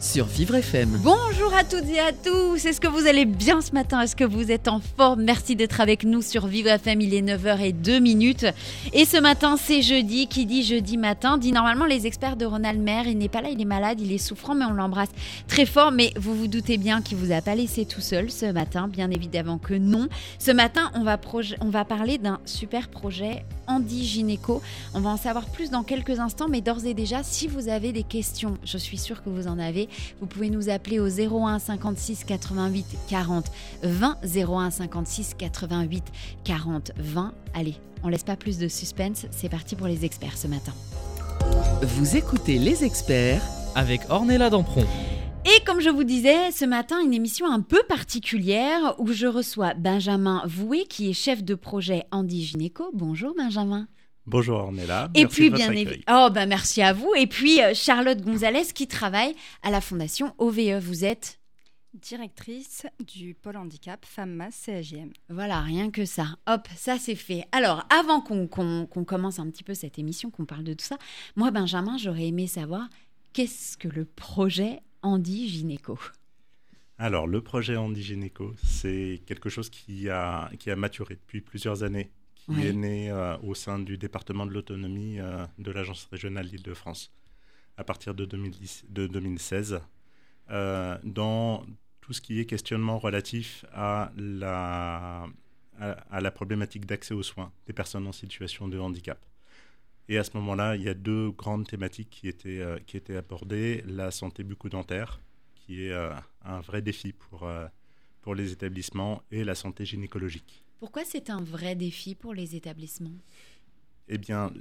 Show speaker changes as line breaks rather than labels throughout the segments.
Sur Vivre FM.
Bonjour à toutes et à tous, est-ce que vous allez bien ce matin? Est-ce que vous êtes en forme? Merci d'être avec nous sur Vivre FM, il est 9h02 minutes. Et ce matin, c'est jeudi, qui dit jeudi matin, dit normalement les experts de Ronald Maire, il n'est pas là, il est malade, il est souffrant, mais on l'embrasse très fort. Mais vous vous doutez bien qu'il vous a pas laissé tout seul ce matin, bien évidemment que non. Ce matin, on va, on va parler d'un super projet Andy Gynéco. On va en savoir plus dans quelques instants, mais d'ores et déjà, si vous avez des questions, je suis sûre que vous en avez, vous pouvez nous appeler au 01 56 88 40 20 01 56 88 40 20. Allez, on laisse pas plus de suspense, c'est parti pour les experts ce matin.
Vous écoutez les experts
Avec Ornella Dampron.
Et comme je vous disais, ce matin, une émission un peu particulière où je reçois Benjamin Voué, qui est chef de projet Andy Gynéco. Bonjour Benjamin.
Bonjour Ornella.
Et
Merci
puis
de votre
bien évidemment, oh ben merci à vous. Et puis euh, Charlotte Gonzalez qui travaille à la fondation OVE. Vous êtes
directrice du pôle handicap Femmes Masse CAJM.
Voilà, rien que ça. Hop, ça c'est fait. Alors, avant qu'on qu'on- qu'on commence un petit peu cette émission, qu'on parle de tout ça, moi, Benjamin, j'aurais aimé savoir qu'est-ce que le projet Andy Gynéco
Alors, le projet Andy Gynéco, c'est quelque chose qui a, qui a maturé depuis plusieurs années, qui
Oui.
est né euh, au sein du département de l'autonomie euh, de l'Agence régionale d'Île-de-France à partir de, 2010, de 2016, euh, dans tout ce qui est questionnement relatif à la, à, à la problématique d'accès aux soins des personnes en situation de handicap. Et à ce moment-là, il y a deux grandes thématiques qui étaient, qui étaient abordées. La santé bucco-dentaire, qui est un vrai défi pour, pour les établissements, et la santé gynécologique.
Pourquoi c'est un vrai défi pour les établissements?
Eh bien,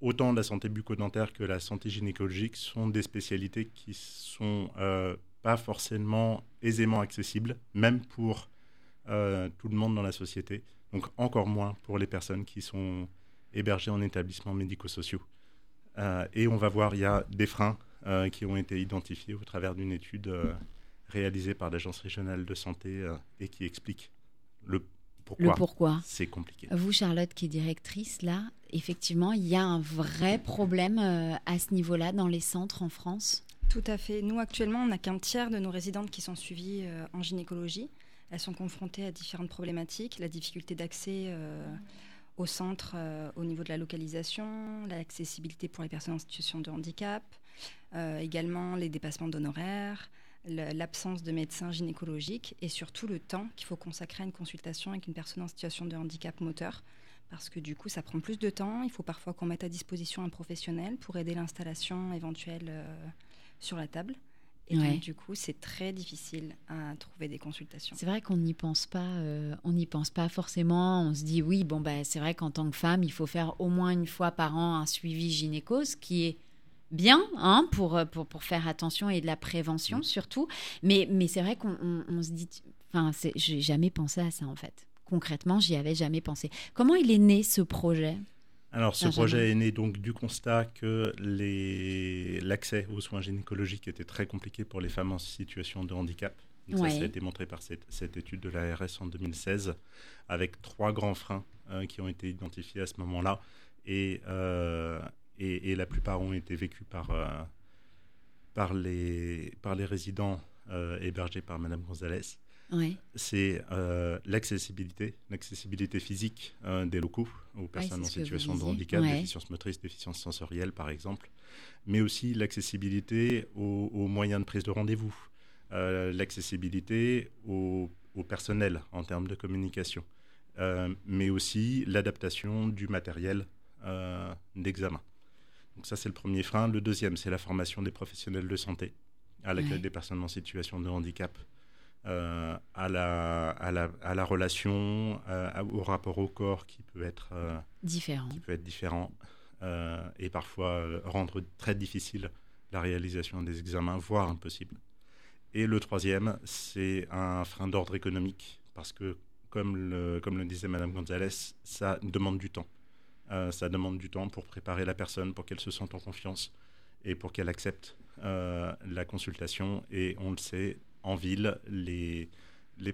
autant la santé bucco-dentaire que la santé gynécologique sont des spécialités qui sont euh, pas forcément aisément accessibles, même pour euh, tout le monde dans la société. Donc encore moins pour les personnes qui sont hébergées en établissements médico-sociaux. Euh, et on va voir, il y a des freins qui ont été identifiés au travers d'une étude réalisée par l'Agence régionale de santé euh, et qui explique le pourquoi,
Le pourquoi
c'est compliqué.
Vous, Charlotte, qui est directrice, là, effectivement, il y a un vrai problème euh, à ce niveau-là dans les centres en France?
Tout à fait. Nous, actuellement, on n'a qu'un tiers de nos résidentes qui sont suivies euh, en gynécologie. Elles sont confrontées à différentes problématiques, la difficulté d'accès euh, au centre euh, au niveau de la localisation, l'accessibilité pour les personnes en situation de handicap, euh, également les dépassements d'honoraires, l'absence de médecins gynécologiques et surtout le temps qu'il faut consacrer à une consultation avec une personne en situation de handicap moteur. Parce que du coup, ça prend plus de temps. Il faut parfois qu'on mette à disposition un professionnel pour aider l'installation éventuelle euh, sur la table. Et
Ouais.
donc, du coup, c'est très difficile à trouver des consultations.
C'est vrai qu'on n'y pense pas, euh, on n'y pense pas forcément. On se dit oui, bon bah c'est vrai qu'en tant que femme, il faut faire au moins une fois par an un suivi gynéco, ce qui est bien hein, pour, euh, pour, pour faire attention et de la prévention surtout. Mais, mais c'est vrai qu'on on- on se dit, enfin, c'est- j'ai jamais pensé à ça en fait. Concrètement, j'y avais jamais pensé. Comment il est né ce projet?
Alors, ce projet est né donc du constat que l'accès aux soins gynécologiques était très compliqué pour les femmes en situation de handicap. Donc
Ouais.
Ça, ça a été montré par cette, cette étude de l'ARS en 2016, avec trois grands freins euh, qui ont été identifiés à ce moment-là. Et, euh, et, et la plupart ont été vécus par, euh, par, les, par les résidents euh, hébergés par Madame Gonzalez
Ouais.
c'est euh, l'accessibilité, l'accessibilité physique des locaux aux personnes en situation de handicap,
Ouais.
déficience motrice, déficience sensorielle par exemple, mais aussi l'accessibilité aux, aux moyens de prise de rendez-vous, l'accessibilité au, au personnel en termes de communication, euh, mais aussi l'adaptation du matériel euh, d'examen. Donc ça c'est le premier frein. Le deuxième c'est la formation des professionnels de santé à l'accueil
Ouais.
des personnes en situation de handicap euh, à, la, à, la, à la relation, euh, au rapport au corps qui peut être, euh,
Différent.
qui peut être différent et parfois rendre très difficile la réalisation des examens, voire impossible. Et le troisième, c'est un frein d'ordre économique, parce que, comme le, comme le disait Madame Gonzalez, ça demande du temps. Euh, ça demande du temps pour préparer la personne, pour qu'elle se sente en confiance et pour qu'elle accepte euh, la consultation. Et on le sait, en ville, les,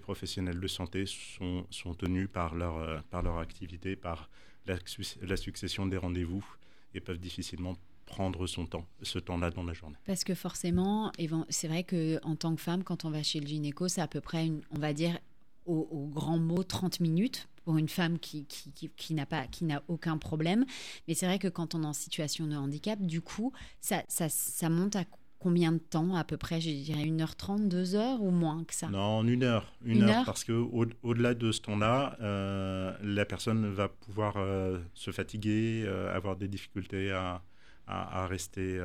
professionnels de santé sont, tenus par leur, euh, par leur activité, par la, succession des rendez-vous et peuvent difficilement prendre son temps, ce temps-là dans la journée.
Parce que forcément, c'est vrai qu'en tant que femme, quand on va chez le gynéco, c'est à peu près, on va dire, au, grand mot, 30 minutes pour une femme qui, qui, qui, qui n'a pas qui n'a aucun problème. Mais c'est vrai que quand on est en situation de handicap, du coup, ça, ça, ça monte à combien de temps à peu près Je dirais 1h30, 2h ou moins que ça?
Non, une heure. Une, une heure, heure, parce qu'au-delà de ce temps-là, euh, la personne va pouvoir euh, se fatiguer, euh, avoir des difficultés à, à, à rester,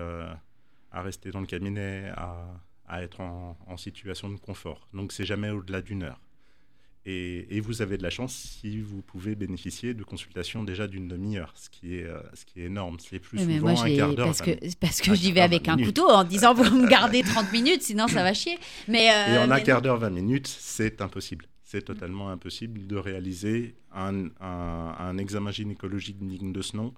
à rester dans le cabinet, à, à être en, en, situation de confort. Donc c'est jamais au-delà d'une heure. Et, et, vous avez de la chance si vous pouvez bénéficier de consultations déjà d'une demi-heure, ce qui est euh, ce qui est énorme. C'est plus
oui,
souvent
moi,
un quart d'heure.
Parce que parce que j'y vais avec un couteau en disant vous me gardez 30 minutes, sinon ça va chier. Mais euh,
et en un
mais
quart
non.
d'heure, 20 minutes, c'est impossible. C'est totalement impossible de réaliser un, un, un examen gynécologique digne de ce nom.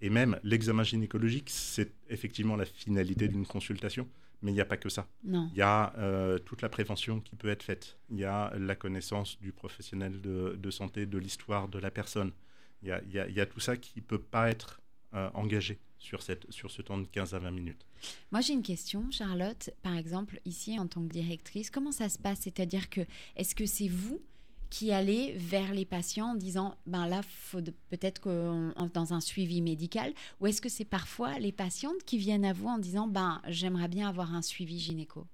Et même l'examen gynécologique, c'est effectivement la finalité d'une consultation. Mais il n'y a pas que ça. Il y a euh, toute la prévention qui peut être faite. Il y a la connaissance du professionnel de, de santé, de l'histoire de la personne. Il y, a, il, y a, il y a, tout ça qui ne peut pas être euh, engagé sur, cette, sur ce temps de 15 à 20 minutes.
Moi, j'ai une question, Charlotte. Par exemple, ici, en tant que directrice, comment ça se passe? C'est-à-dire que, est-ce que c'est vous qui allez vers les patients en disant ben là faut peut-être que dans un suivi médical ou est-ce que c'est parfois les patientes qui viennent à vous en disant ben j'aimerais bien avoir un suivi gynéco?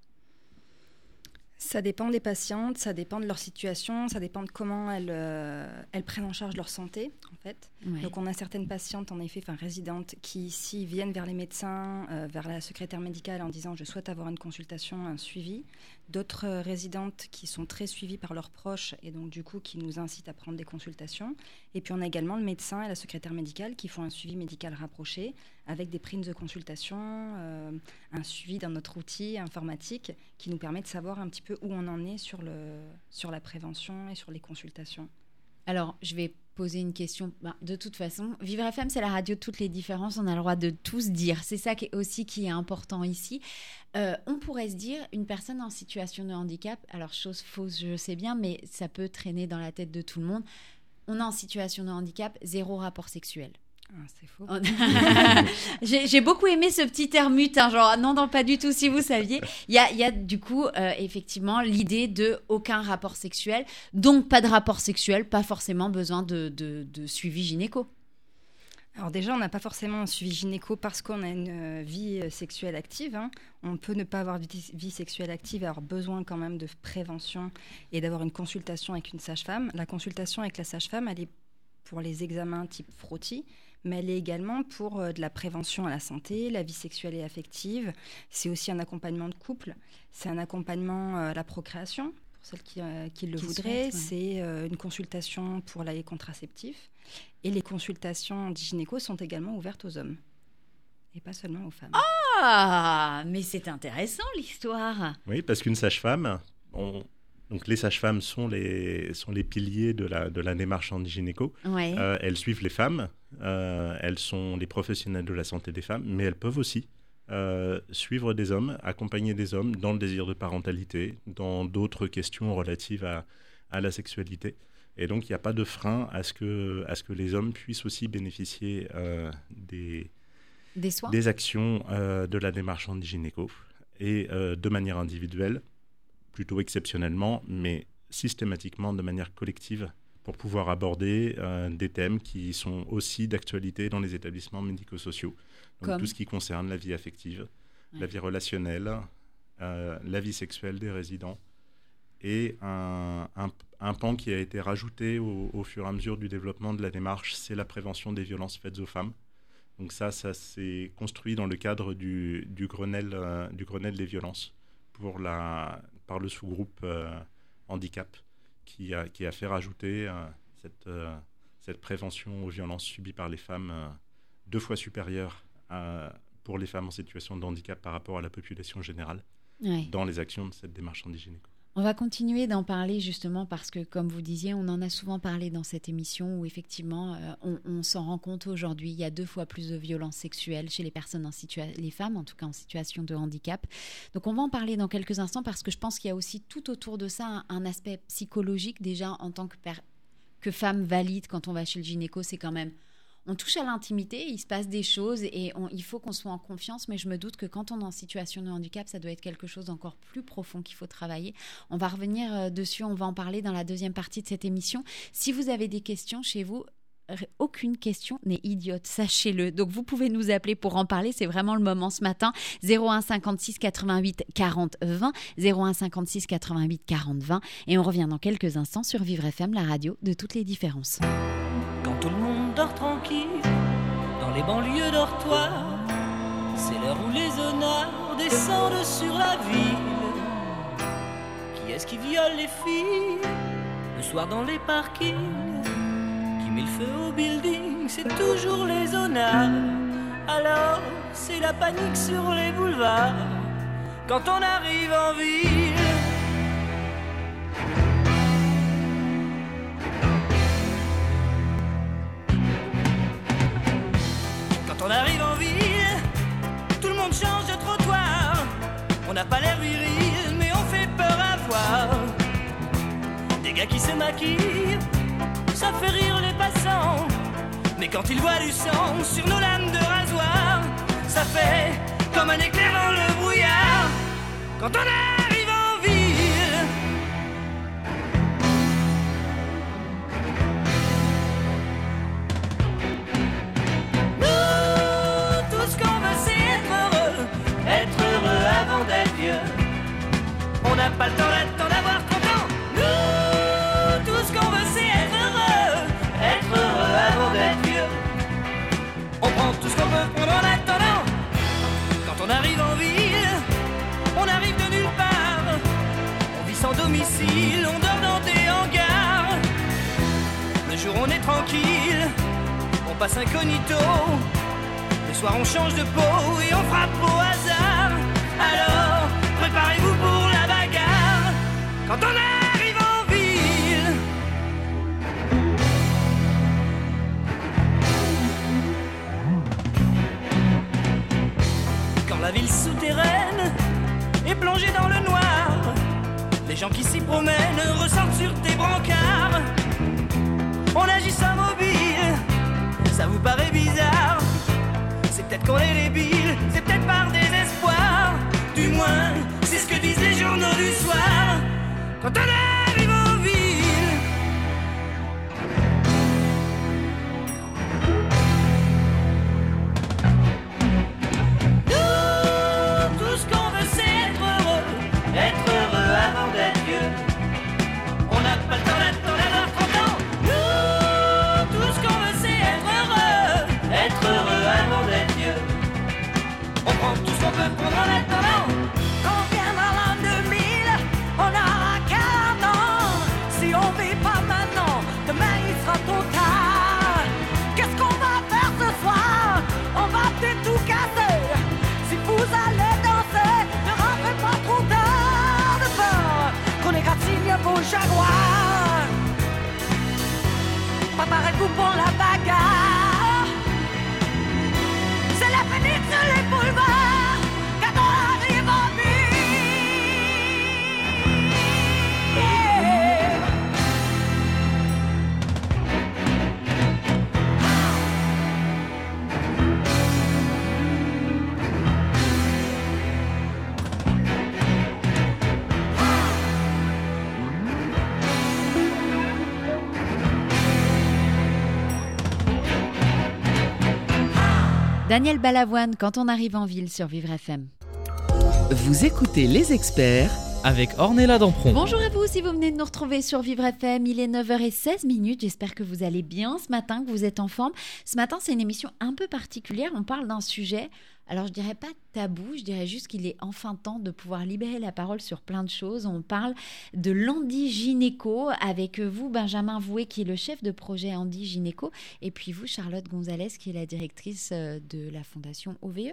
Ça dépend des patientes, ça dépend de leur situation, ça dépend de comment elles, euh, elles prennent en charge leur santé, en fait.
Ouais.
Donc, on a certaines patientes, en effet, enfin résidentes, qui ici viennent vers les médecins, euh, vers la secrétaire médicale en disant je souhaite avoir une consultation, un suivi. D'autres résidentes qui sont très suivies par leurs proches et donc, du coup, qui nous incitent à prendre des consultations. Et puis, on a également le médecin et la secrétaire médicale qui font un suivi médical rapproché avec des primes de consultation, euh, un suivi dans notre outil informatique qui nous permet de savoir un petit peu où on en est sur, le, sur la prévention et sur les consultations.
Alors, je vais poser une question. Ben, de toute façon, Vivre FM, c'est la radio de toutes les différences. On a le droit de tous dire. C'est ça qui est aussi qui est important ici. Euh, on pourrait se dire, une personne en situation de handicap, alors chose fausse, je sais bien, mais ça peut traîner dans la tête de tout le monde. On est en situation de handicap, zéro rapport sexuel.
Ah, c'est faux.
J'ai beaucoup aimé ce petit termute, hein, genre non, non, pas du tout, si vous saviez. Il y a, y a, du coup euh, effectivement l'idée de aucun rapport sexuel, donc pas de rapport sexuel, pas forcément besoin de, de, de suivi gynéco.
Alors déjà, on n'a pas forcément un suivi gynéco parce qu'on a une euh, vie sexuelle active. Hein. On peut ne pas avoir de vie sexuelle active et avoir besoin quand même de prévention et d'avoir une consultation avec une sage-femme. La consultation avec la sage-femme, elle est pour les examens type frottis, mais elle est également pour euh, de la prévention à la santé, la vie sexuelle et affective. C'est aussi un accompagnement de couple, c'est un accompagnement euh, à la procréation, pour celles qui, euh, qui le qui voudraient. Ouais. C'est euh, une consultation pour les contraceptifs. Et les consultations gynéco sont également ouvertes aux hommes. Et pas seulement aux femmes.
Ah, mais c'est intéressant l'histoire.
Oui, parce qu'une sage-femme, on, donc les sages-femmes sont les, sont les piliers de la, de la démarche en gynéco.
Ouais.
Euh, elles suivent les femmes, elles sont les professionnels de la santé des femmes, mais elles peuvent aussi euh, suivre des hommes, accompagner des hommes dans le désir de parentalité, dans d'autres questions relatives à, à la sexualité. Et donc il n'y a pas de frein à ce, que, à ce que les hommes puissent aussi bénéficier euh, des,
des, soins?
des actions euh, de la démarche en gynéco et euh, de manière individuelle plutôt exceptionnellement, mais systématiquement de manière collective pour pouvoir aborder euh, des thèmes qui sont aussi d'actualité dans les établissements médico-sociaux. Donc
Comme
tout ce qui concerne la vie affective,
Ouais.
la vie relationnelle, euh, la vie sexuelle des résidents et un, un, un pan qui a été rajouté au, au, fur et à mesure du développement de la démarche, c'est la prévention des violences faites aux femmes. Donc ça, ça s'est construit dans le cadre du, du, Grenelle, euh, du Grenelle des violences pour la, par le sous-groupe euh, handicap qui a, qui a fait rajouter euh, cette, euh, cette prévention aux violences subies par les femmes euh, deux fois supérieure à, pour les femmes en situation de handicap par rapport à la population générale.
Ouais.
dans les actions de cette démarche anti-gynéco.
On va continuer d'en parler justement parce que, comme vous disiez, on en a souvent parlé dans cette émission où effectivement, euh, on, s'en rend compte aujourd'hui. Il y a deux fois plus de violences sexuelles chez les personnes en situation, les femmes en tout cas en situation de handicap. Donc, on va en parler dans quelques instants parce que je pense qu'il y a aussi tout autour de ça un, aspect psychologique déjà en tant que, que femme valide quand on va chez le gynéco, c'est quand même on touche à l'intimité, il se passe des choses et il faut qu'on soit en confiance, mais je me doute que quand on est en situation de handicap, ça doit être quelque chose d'encore plus profond qu'il faut travailler. On va revenir euh, dessus, on va en parler dans la deuxième partie de cette émission. Si vous avez des questions chez vous, aucune question n'est idiote, sachez-le. Donc vous pouvez nous appeler pour en parler, c'est vraiment le moment ce matin. 01 56 88 40 20, 01 56 88 40 20 et on revient dans quelques instants sur Vivre FM, la radio de toutes les différences.
Tout le monde dort tranquille, dans les banlieues dortoirs, c'est l'heure où les honneurs descendent sur la ville. Qui est-ce qui viole les filles le soir dans les parkings? Qui met le feu au building C'est toujours les honneurs. Alors, c'est la panique sur les boulevards quand on arrive en ville. Qui se maquillent, ça fait rire les passants. Mais quand ils voient du sang sur nos lames de rasoir, ça fait comme un éclair dans le brouillard. Quand on arrive en ville, Nous, tout ce qu'on veut, c'est être heureux. Être heureux avant d'être vieux. On n'a pas le passe incognito. Le soir, on change de peau et on frappe au hasard. Alors, préparez-vous pour la bagarre. Quand on arrive en ville, quand la ville souterraine est plongée dans le noir, les gens qui s'y promènent ressortent sur tes brancards. On agit sans peut-être qu'on est débile, c'est peut-être par désespoir. Du moins, c'est ce que disent les journaux du soir. Quand on arrive pour la
Daniel Balavoine, quand on arrive en ville sur Vivre FM.
Vous écoutez les experts
avec Ornella Dampron.
Bonjour à vous si vous venez de nous retrouver sur Vivre FM, il est 9h16 minutes. J'espère que vous allez bien ce matin, que vous êtes en forme. Ce matin, c'est une émission un peu particulière. On parle d'un sujet, alors je dirais pas tabou, je dirais juste qu'il est enfin temps de pouvoir libérer la parole sur plein de choses. On parle de l'Andy Gynéco avec vous, Benjamin Voué, qui est le chef de projet Andy Gynéco, et puis vous, Charlotte Gonzalez, qui est la directrice euh, de la fondation OVE.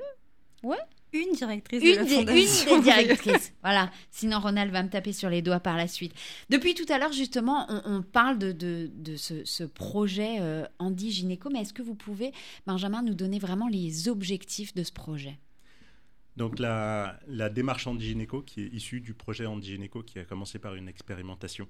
Une directrice
Une,
de la
des,
fondation.
une des directrices. voilà. Sinon, Ronald va me taper sur les doigts par la suite. Depuis tout à l'heure, justement, on, on parle de, de, de ce, ce projet euh, Andy Gynéco, mais est-ce que vous pouvez, Benjamin, nous donner vraiment les objectifs de ce projet?
Donc la, la démarche Andigynéco, qui est issue du projet Andigynéco, qui a commencé par une expérimentation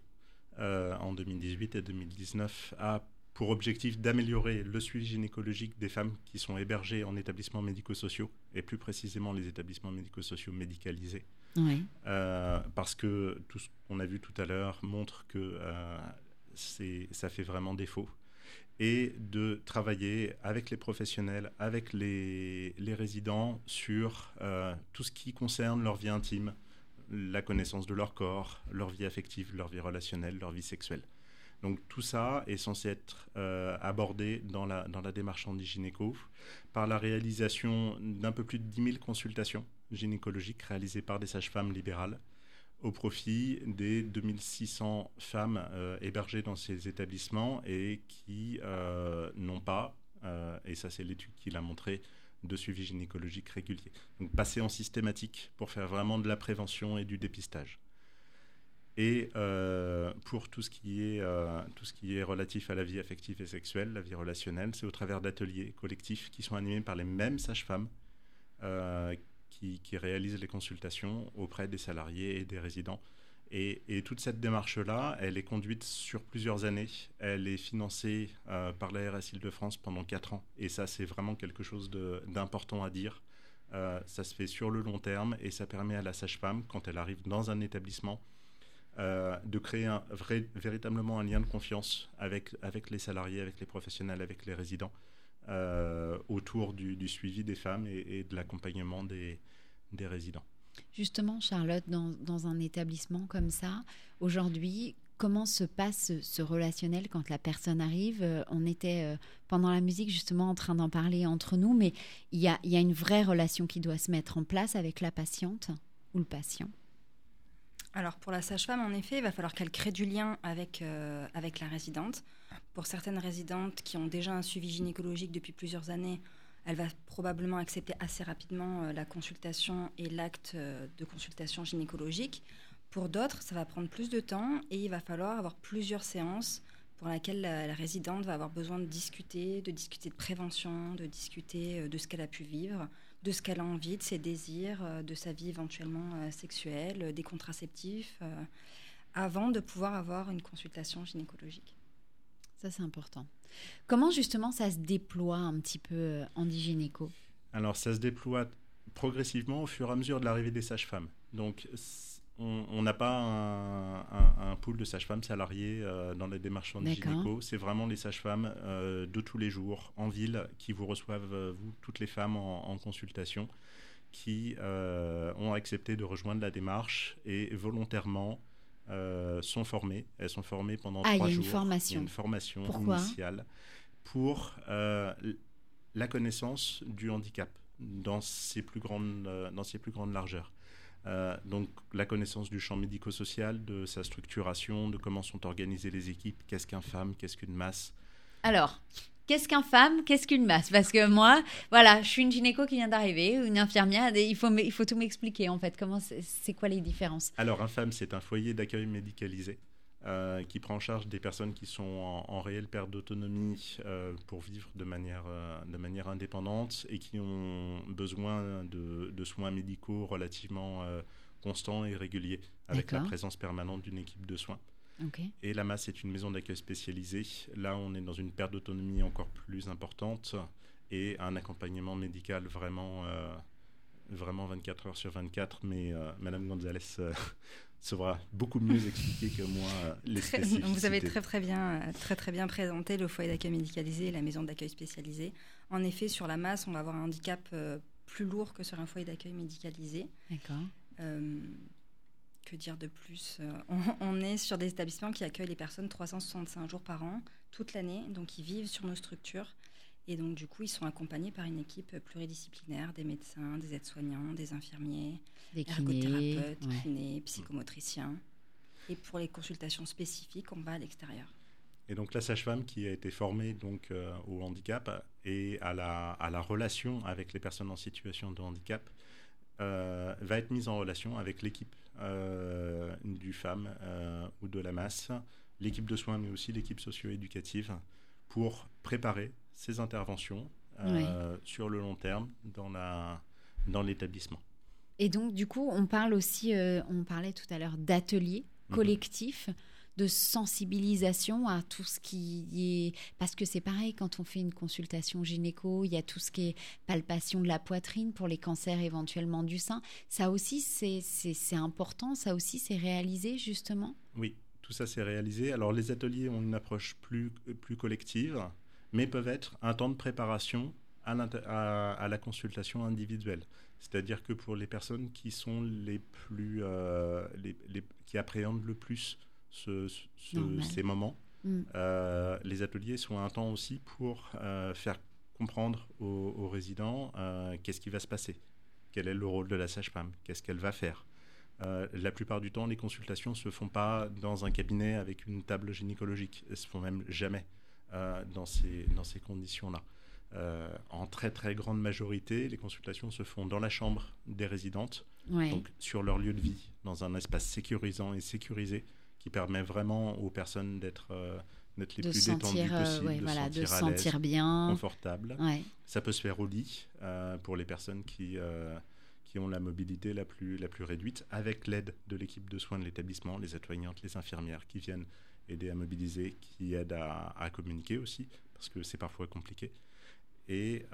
euh, en 2018 et 2019, a pour objectif d'améliorer le suivi gynécologique des femmes qui sont hébergées en établissements médico-sociaux, et plus précisément les établissements médico-sociaux médicalisés.
Oui.
Euh, parce que tout ce qu'on a vu tout à l'heure montre que euh, ça fait vraiment défaut. Et de travailler avec les professionnels, avec les, les résidents sur euh, tout ce qui concerne leur vie intime, la connaissance de leur corps, leur vie affective, leur vie relationnelle, leur vie sexuelle. Donc tout ça est censé être euh, abordé dans la, démarche Gynéco par la réalisation d'un peu plus de 10 000 consultations gynécologiques réalisées par des sages-femmes libérales au profit des 2600 femmes euh, hébergées dans ces établissements et qui euh, n'ont pas, et ça c'est l'étude qui l'a montré, de suivi gynécologique régulier. Donc passer en systématique pour faire vraiment de la prévention et du dépistage. Et euh, pour tout ce, qui est, euh, tout ce qui est relatif à la vie affective et sexuelle, la vie relationnelle, c'est au travers d'ateliers collectifs qui sont animés par les mêmes sages-femmes euh, qui, réalisent les consultations auprès des salariés et des résidents. Et, toute cette démarche-là, elle est conduite sur plusieurs années. Elle est financée par la RS Île-de-France pendant quatre ans. Et ça, c'est vraiment quelque chose d'important à dire. Ça se fait sur le long terme et ça permet à la sage-femme, quand elle arrive dans un établissement, euh, de créer un véritablement un lien de confiance avec, avec les salariés, avec les professionnels, avec les résidents, euh, autour du, suivi des femmes et, de l'accompagnement des, résidents.
Justement, Charlotte, dans, un établissement comme ça, aujourd'hui, comment se passe ce, relationnel quand la personne arrive? Euh, On était pendant la musique justement en train d'en parler entre nous, mais il y a une vraie relation qui doit se mettre en place avec la patiente ou le patient?
Alors pour la sage-femme, en effet, il va falloir qu'elle crée du lien avec, euh, avec la résidente. Pour certaines résidentes qui ont déjà un suivi gynécologique depuis plusieurs années, elle va probablement accepter assez rapidement euh, la consultation et l'acte euh, de consultation gynécologique. Pour d'autres, ça va prendre plus de temps et il va falloir avoir plusieurs séances pour lesquelles la, la résidente va avoir besoin de discuter, de discuter de prévention, de discuter de ce qu'elle a pu vivre, de ce qu'elle a envie, de ses désirs, euh, de sa vie éventuellement euh, sexuelle, euh, des contraceptifs, euh, avant de pouvoir avoir une consultation gynécologique.
Ça, c'est important. Comment justement ça se déploie un petit peu en gynéco
Alors, ça se déploie progressivement au fur et à mesure de l'arrivée des sages-femmes. Donc, on n'a pas un, un- un pool de sages-femmes salariées euh, dans la démarche en gynéco. C'est vraiment les sages-femmes euh, de tous les jours en ville qui vous reçoivent, euh, vous, toutes les femmes en, en consultation, qui ont accepté de rejoindre la démarche et volontairement sont formées. Elles sont formées pendant
Ah, y
trois jours. Il y a
formation.
une formation
Pourquoi
initiale pour la connaissance du handicap dans ses plus grandes, dans ses plus grandes largeurs. Euh, donc la connaissance du champ médico-social, de sa structuration, de comment sont organisées les équipes, qu'est-ce qu'un femme, qu'est-ce qu'une masse.
Alors, qu'est-ce qu'un femme Qu'est-ce qu'une masse? Parce que moi, voilà, je suis une gynéco qui vient d'arriver, une infirmière, et il faut, m- il faut tout m'expliquer en fait. Comment c'est quoi les différences?
Alors un femme, c'est un foyer d'accueil médicalisé euh, qui prend en charge des personnes qui sont en, en réelle perte d'autonomie euh, pour vivre de manière, euh, de manière indépendante et qui ont besoin de, de soins médicaux relativement constants et réguliers, avec la présence permanente d'une équipe de soins. Et la masse est une maison d'accueil spécialisée. Là, on est dans une perte d'autonomie encore plus importante et un accompagnement médical vraiment, vraiment 24 heures sur 24. Mais Madame Gonzalez saura beaucoup mieux expliquer que moi euh, les
Très- vous avez très très bien, euh, très très bien présenté le foyer d'accueil médicalisé et la maison d'accueil spécialisée. En effet, sur la masse, on va avoir un handicap euh, plus lourd que sur un foyer d'accueil médicalisé.
D'accord.
Euh, que dire de plus on, on est sur des établissements qui accueillent les personnes 365 jours par an, toute l'année, donc ils vivent sur nos structures. Et donc, du coup, ils sont accompagnés par une équipe pluridisciplinaire, des médecins, des aides-soignants, des infirmiers,
Des kinés.
ergothérapeutes,
ouais.
kinés, psychomotriciens. Et pour les consultations spécifiques, on va à l'extérieur.
Et donc la sage-femme qui a été formée donc, euh, au handicap et à la, à la relation avec les personnes en situation de handicap euh, va être mise en relation avec l'équipe euh, du FAM euh, ou de la masse, l'équipe de soins, mais aussi l'équipe socio-éducative, pour préparer ces interventions sur le long terme dans, la, dans l'établissement.
Et donc, du coup, on parle aussi, on parlait tout à l'heure d'ateliers mhm. collectifs de sensibilisation à tout ce qui est... Parce que c'est pareil, quand on fait une consultation gynéco, il y a tout ce qui est palpation de la poitrine pour les cancers éventuellement du sein. Ça aussi, c'est important, ça aussi, c'est réalisé justement?
Oui, tout ça, c'est réalisé. Alors, les ateliers ont une approche plus, plus collective, mais peuvent être un temps de préparation à, à, la consultation individuelle. C'est-à-dire que pour les personnes qui sont les plus, euh, les, qui appréhendent le plus ces moments. Mm. Euh, les ateliers sont un temps aussi pour euh, faire comprendre aux, résidents euh, qu'est-ce qui va se passer, quel est le rôle de la sage-femme, qu'est-ce qu'elle va faire. la plupart du temps, les consultations ne se font pas dans un cabinet avec une table gynécologique. Elles se font même jamais dans ces, dans ces conditions-là. en très très grande majorité, les consultations se font dans la chambre des résidentes, donc sur leur lieu de vie, dans un espace sécurisant et sécurisé qui permet vraiment aux personnes d'être euh, les plus détendues euh, possible, de, voilà, sentir, de sentir bien, confortable. Ça peut se faire au lit euh, pour les personnes qui, qui ont la mobilité la plus, la plus réduite, avec l'aide de l'équipe de soins de l'établissement, les aides-soignantes, les infirmières qui viennent aider à mobiliser, qui aident à, à communiquer aussi, parce que c'est parfois compliqué. Et,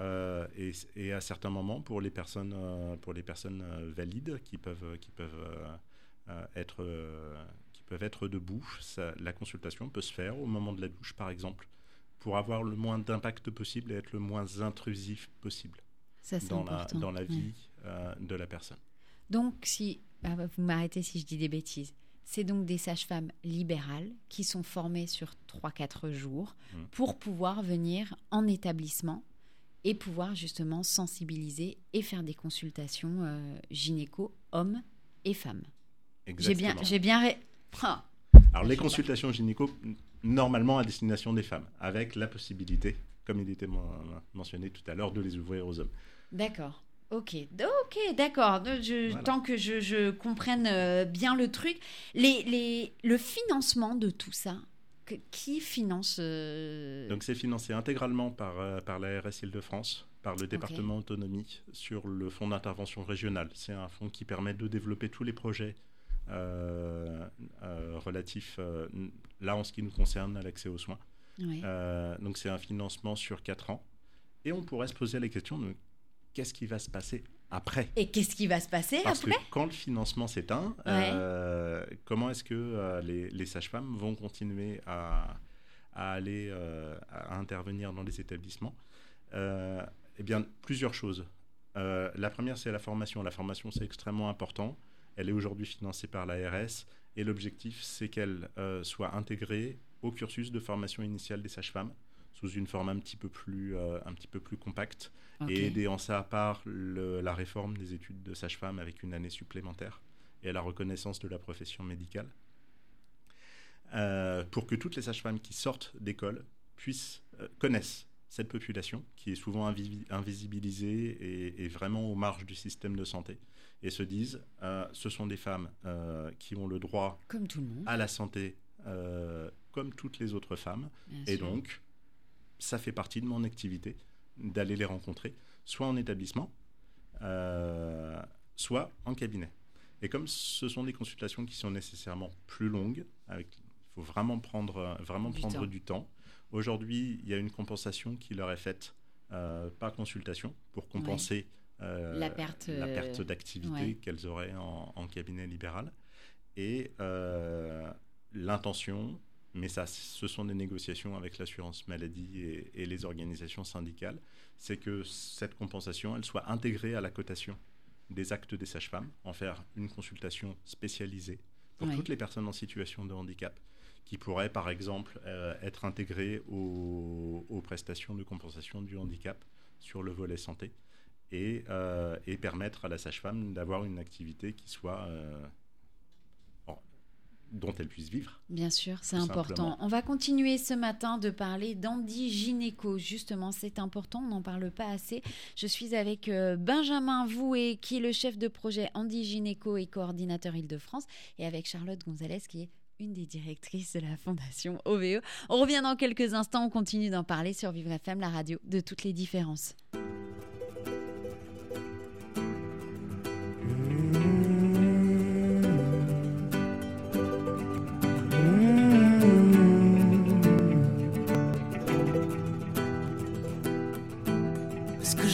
et, et, à certains moments, pour les personnes, pour les personnes valides qui peuvent, qui peuvent être peuvent être debout. la consultation peut se faire au moment de la douche, par exemple, pour avoir le moins d'impact possible et être le moins intrusif possible dans, la, dans, la, vie euh, de la personne.
Donc, si ah bah, vous m'arrêtez si je dis des bêtises, c'est donc des sages-femmes libérales qui sont formées sur 3-4 jours mmh. pour pouvoir venir en établissement et pouvoir justement sensibiliser et faire des consultations euh, gynéco hommes et femmes. J'ai bien, j'ai bien,
ah. Alors les consultations gynéco, normalement à destination des femmes, avec la possibilité, comme il était mentionné tout à l'heure, de les ouvrir aux hommes.
D'accord. Ok, ok, d'accord. Tant que je, comprenne euh, bien le truc, les, les, le financement de tout ça, qui finance euh,
Donc c'est financé intégralement par, euh, par la RS Île-de-France, par le département autonomie sur le fonds d'intervention régional. C'est un fonds qui permet de développer tous les projets euh, euh, relatif, euh, là en ce qui nous concerne, à l'accès aux soins. donc c'est un financement sur 4 ans. Et on pourrait se poser la question de qu'est-ce qui va se passer après
Et qu'est-ce qui va se passer
Parce
après
que quand le financement s'éteint, comment est-ce que les, sages-femmes vont continuer à, aller à intervenir dans les établissements Eh bien, plusieurs choses. la première, c'est la formation. La formation, c'est extrêmement important. Elle est aujourd'hui financée par l'ARS et l'objectif, c'est qu'elle euh, soit intégrée au cursus de formation initiale des sages-femmes sous une forme un petit peu plus, euh, un petit peu plus compacte et aider en ça par la réforme des études de sage-femme avec une année supplémentaire et la reconnaissance de la profession médicale. Euh, pour que toutes les sages-femmes qui sortent d'école puissent connaissent cette population qui est souvent invisibilisée et, vraiment aux marges du système de santé et se disent euh, ce sont des femmes euh, qui ont le droit
comme tout le monde.
à la santé euh, comme toutes les autres femmes et donc ça fait partie de mon activité d'aller les rencontrer soit en établissement soit en cabinet et comme ce sont des consultations qui sont nécessairement plus longues il faut vraiment prendre vraiment du prendre temps. du temps aujourd'hui il y a une compensation qui leur est faite par consultation pour compenser
euh, la perte,
la perte d'activité qu'elles auraient en, cabinet libéral. Et euh, l'intention, mais ça, ce sont des négociations avec l'assurance maladie et, les organisations syndicales, c'est que cette compensation, elle soit intégrée à la cotation des actes des sages-femmes, en faire une consultation spécialisée pour toutes les personnes en situation de handicap, qui pourraient par exemple euh, être intégrées aux, aux, prestations de compensation du handicap sur le volet santé. Euh, et, permettre à la sage-femme d'avoir une activité qui soit euh, dont elles puissent vivre.
Bien sûr, c'est important.
simplement.
On va continuer ce matin de parler d'andy-gynéco. Justement, c'est important, on n'en parle pas assez. Je suis avec euh, Benjamin Voué, qui est le chef de projet Andy-gynéco et coordinateur Île-de-France, et avec Charlotte Gonzalez, qui est une des directrices de la fondation OVE. On revient dans quelques instants, on continue d'en parler sur Vivre FM, la radio de toutes les différences.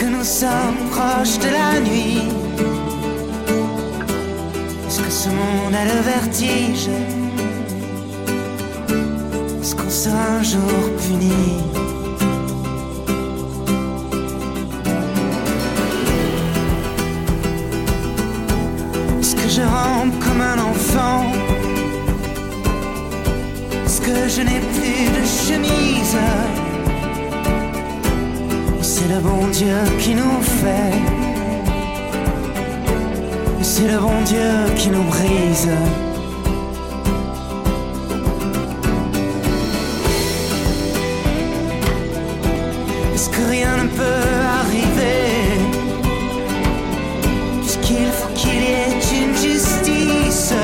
que nous sommes proches de la nuit. Est-ce que ce monde a le vertige? Est-ce qu'on sera un jour puni? Dieu qui nous fait. C'est le bon Dieu qui nous brise. Est-ce que rien ne peut arriver? Puisqu'il faut qu'il y ait une justice.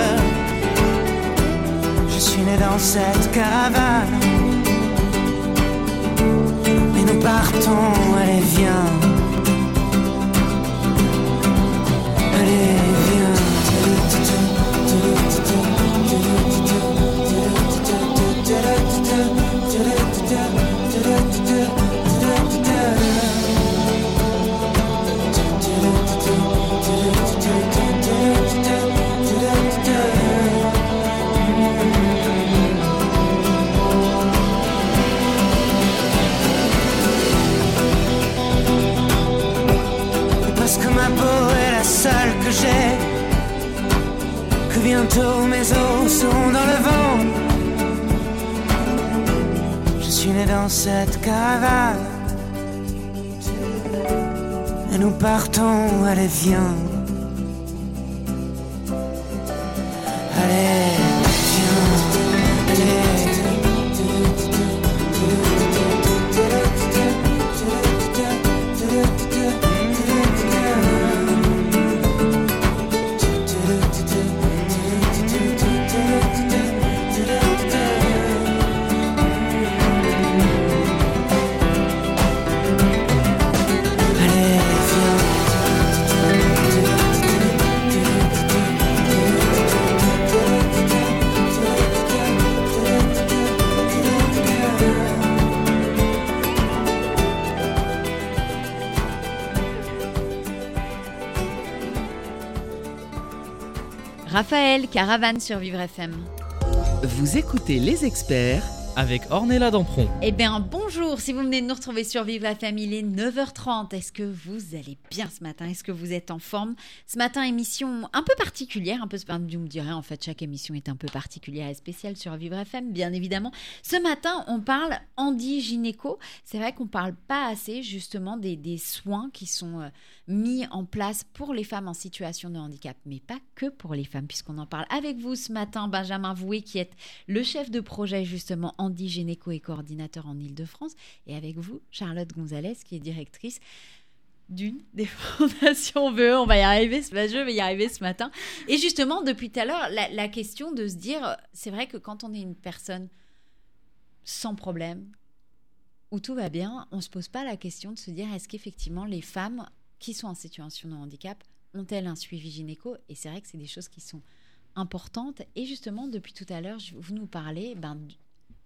Je suis né dans cette caravane. Bientôt mes os sont dans le vent. Je suis né dans cette caravane Et nous partons, allez viens. Allez,
Raphaël, Caravane sur Vivre FM.
Vous écoutez les experts
avec Ornella Dampron.
Eh bien, bonjour, si vous venez de nous retrouver sur Vive la Famille, il est 9h30. Est-ce que vous allez bien ce matin? Est-ce que vous êtes en forme? Ce matin, émission un peu particulière, un peu, vous me direz, en fait, chaque émission est un peu particulière et spéciale sur Vivre FM, bien évidemment. Ce matin, on parle Andy Gynéco. C'est vrai qu'on parle pas assez, justement, des, des soins qui sont euh, mis en place pour les femmes en situation de handicap, mais pas que pour les femmes, puisqu'on en parle avec vous ce matin, Benjamin Voué, qui est le chef de projet, justement, Andy Gynéco et coordinateur en Ile-de-France, et avec vous, Charlotte Gonzalez, qui est directrice d'une des fondations VE. On va y arriver, je vais y arriver ce matin. Et justement, depuis tout à l'heure, la, question de se dire, c'est vrai que quand on est une personne sans problème, où tout va bien, on ne se pose pas la question de se dire, est-ce qu'effectivement les femmes qui sont en situation de handicap ont-elles un suivi gynéco? Et c'est vrai que c'est des choses qui sont importantes. Et justement, depuis tout à l'heure, vous nous parlez ben,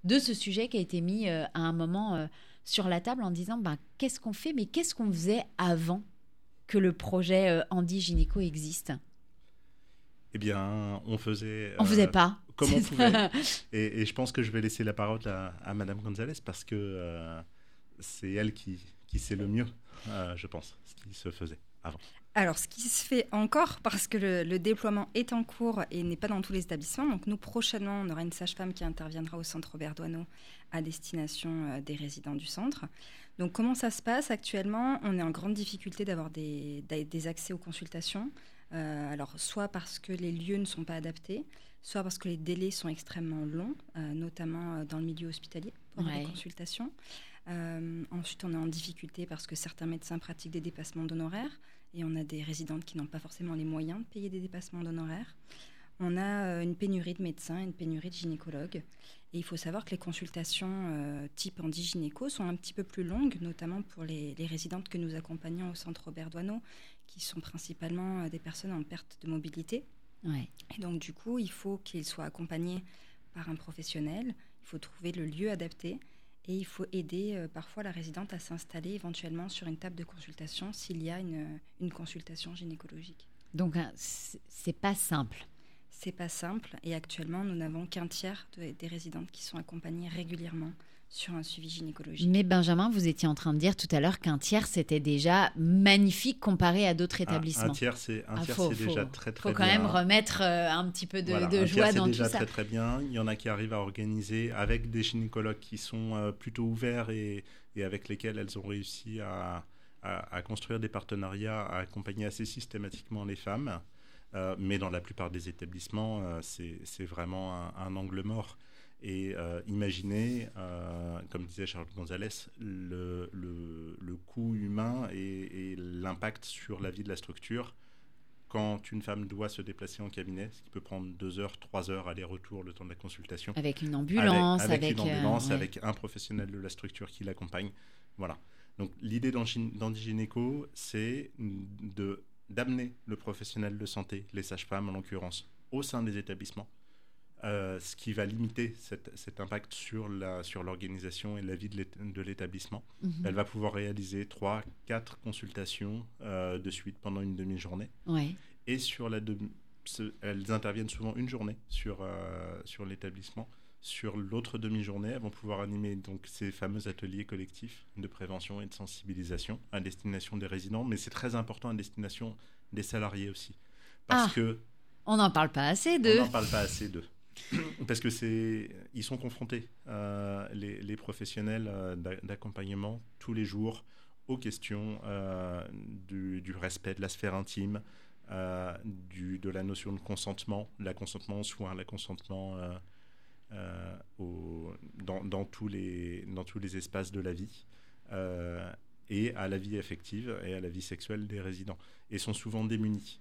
de ce sujet qui a été mis euh, à un moment euh, sur la table en disant ben, qu'est-ce qu'on fait, mais qu'est-ce qu'on faisait avant que le projet euh, Andy Gynéco existe?
Eh bien, on faisait.
On faisait pas.
Comme on pouvait. Et, et je pense que je vais laisser la parole à, à Madame Gonzalez parce que euh, c'est elle qui, qui sait le mieux, euh, je pense, ce qui se faisait avant.
Alors, ce qui se fait encore, parce que le, le déploiement est en cours et n'est pas dans tous les établissements, donc nous, prochainement, on aura une sage-femme qui interviendra au centre Robert Doisneau à destination euh, des résidents du centre. Donc, comment ça se passe actuellement? On est en grande difficulté d'avoir des, accès aux consultations. Euh, alors, soit parce que les lieux ne sont pas adaptés, soit parce que les délais sont extrêmement longs, euh, notamment dans le milieu hospitalier pour
Ouais.
les consultations. Euh, ensuite, on est en difficulté parce que certains médecins pratiquent des dépassements d'honoraires et on a des résidentes qui n'ont pas forcément les moyens de payer des dépassements d'honoraires. On a euh, une pénurie de médecins, une pénurie de gynécologues. Et il faut savoir que les consultations euh, type gynéco sont un petit peu plus longues, notamment pour les, les résidentes que nous accompagnons au centre Robert Doisneau, qui sont principalement des personnes en perte de mobilité.
Ouais.
Et donc, du coup, il faut qu'ils soient accompagnés par un professionnel. Il faut trouver le lieu adapté. Et il faut aider euh, parfois la résidente à s'installer éventuellement sur une table de consultation s'il y a une, une consultation gynécologique.
Donc hein, c'est c'est pas simple.
C'est pas simple. Et actuellement, nous n'avons qu'un tiers de- des résidentes qui sont accompagnées régulièrement sur un suivi gynécologique.
Mais Benjamin, vous étiez en train de dire tout à l'heure qu'un tiers c'était déjà magnifique comparé à d'autres
Un,
établissements.
un tiers, c'est
Ah,
c'est déjà
faut-
très très
faut quand
bien.
même remettre euh, un petit peu de,
Voilà,
de
un
joie
tiers,
dans
c'est
tout
déjà
ça.
très très bien. Il y en a qui arrivent à organiser avec des gynécologues qui sont euh, plutôt ouverts et, et avec lesquels elles ont réussi à, à- à construire des partenariats, à accompagner assez systématiquement les femmes. Euh, mais dans la plupart des établissements, euh, c'est c'est vraiment un, un angle mort. Et euh, imaginez, euh, comme disait Charles Gonzalez, le, le- le coût humain et, et l'impact sur la vie de la structure quand une femme doit se déplacer en cabinet, ce qui peut prendre deux heures, trois heures aller-retour le temps de la consultation.
Avec une ambulance,
avec,
avec,
une
euh,
ambulance,
ouais.
avec un professionnel de la structure qui l'accompagne. Voilà. Donc l'idée d'Andigynéco, c'est d'amener le professionnel de santé, les sages-femmes en l'occurrence, au sein des établissements, euh, ce qui va limiter cette- cet impact sur la sur l'organisation et la vie de l'ét- de l'établissement.
Mhm.
Elle va pouvoir réaliser trois, quatre consultations euh, de suite pendant une demi-journée
Ouais.
et sur la ce- elles interviennent souvent une journée sur, euh, sur l'établissement. Sur l'autre demi-journée, elles vont pouvoir animer donc ces fameux ateliers collectifs de prévention et de sensibilisation à destination des résidents, mais c'est très important à destination des salariés aussi, parce
Ah,
que
On n'en parle pas assez
on
de.
n'en parle pas assez d'eux. Parce que c'est, ils sont confrontés, euh, les, professionnels euh, d'a- d'accompagnement, tous les jours aux questions euh, du, respect de la sphère intime, du, de la notion de consentement, la consentement aux soins, la consentement dans, dans tous les, dans tous les espaces de la vie. et à la vie affective et à la vie sexuelle des résidents. Et sont souvent démunis.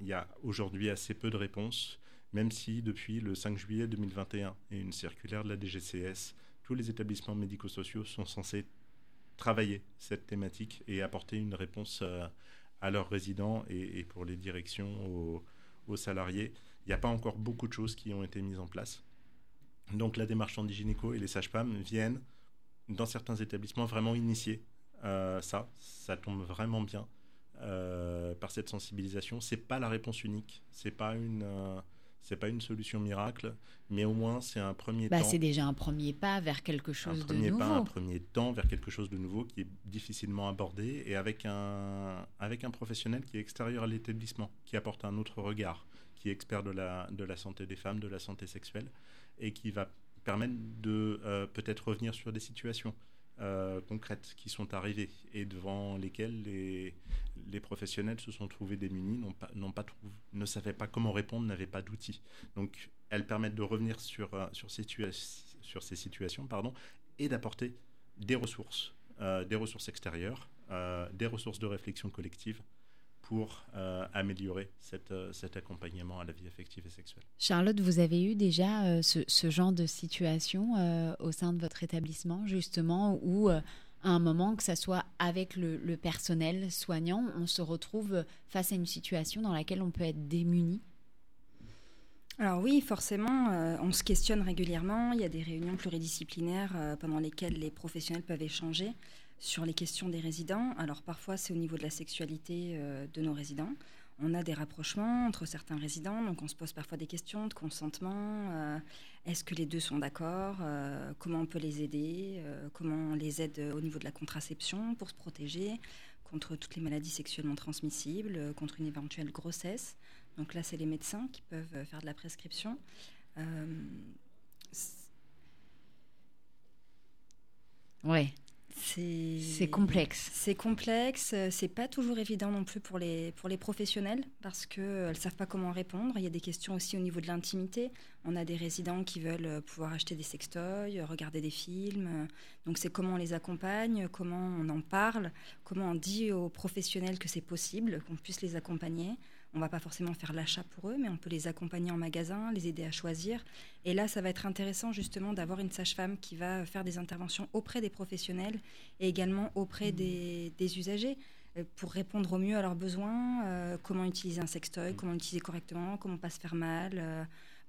Il y a aujourd'hui assez peu de réponses, même si depuis le 5 juillet 2021 et une circulaire de la DGCS, tous les établissements médico-sociaux sont censés travailler cette thématique et apporter une réponse euh, à leurs résidents et, pour les directions aux, salariés. Il n'y a pas encore beaucoup de choses qui ont été mises en place. Donc la démarche anti-gynéco et les sages-femmes viennent, dans certains établissements, vraiment initier euh, ça. Ça tombe vraiment bien euh, par cette sensibilisation. C'est pas la réponse unique, c'est pas une, c'est pas une solution miracle, mais au moins c'est un premier
Bah,
temps
c'est déjà un premier pas vers quelque
un
chose de
premier
nouveau.
pas, un premier temps vers quelque chose de nouveau qui est difficilement abordé et avec un, avec un professionnel qui est extérieur à l'établissement, qui apporte un autre regard, qui est expert de la, de la santé des femmes, de la santé sexuelle et qui va permettre de euh, peut-être revenir sur des situations euh, concrètes qui sont arrivées et devant lesquelles les, les professionnels se sont trouvés démunis, pas, pas ne savaient pas comment répondre, n'avaient pas d'outils. Donc elles permettent de revenir sur, euh, sur, sur ces situations pardon, et d'apporter des ressources, euh, des ressources extérieures, des ressources de réflexion collective pour euh, améliorer cette, euh, cet accompagnement à la vie affective et sexuelle.
Charlotte, vous avez eu déjà euh, ce, ce genre de situation euh, au sein de votre établissement, justement, où euh, à un moment, que ça soit avec le, le personnel soignant, on se retrouve face à une situation dans laquelle on peut être démuni?
Alors oui, forcément, euh, on se questionne régulièrement. Il y a des réunions pluridisciplinaires euh, pendant lesquelles les professionnels peuvent échanger sur les questions des résidents. Alors parfois, c'est au niveau de la sexualité euh, de nos résidents. on a des rapprochements entre certains résidents, donc on se pose parfois des questions de consentement. euh, Est-ce que les deux sont d'accord euh, Comment on peut les aider Comment on les aide au niveau de la contraception pour se protéger contre toutes les maladies sexuellement transmissibles, contre une éventuelle grossesse. Donc là, c'est les médecins qui peuvent faire de la prescription.
Ouais,
c'est
complexe.
C'est complexe, euh, c'est pas toujours évident non plus pour les, pour les professionnels parce qu'elles ne savent pas comment répondre. Il y a des questions aussi au niveau de l'intimité. On a des résidents qui veulent euh, pouvoir acheter des sextoys, euh, regarder des films. euh, Donc c'est comment on les accompagne, comment on en parle, comment on dit aux professionnels que c'est possible, qu'on puisse les accompagner. On va pas forcément faire l'achat pour eux, mais on peut les accompagner en magasin, les aider à choisir. Et là, ça va être intéressant justement d'avoir une sage-femme qui va faire des interventions auprès des professionnels et également auprès des, des usagers euh, pour répondre au mieux à leurs besoins, euh, comment utiliser un sextoy, comment l'utiliser correctement, comment pas se faire mal. euh,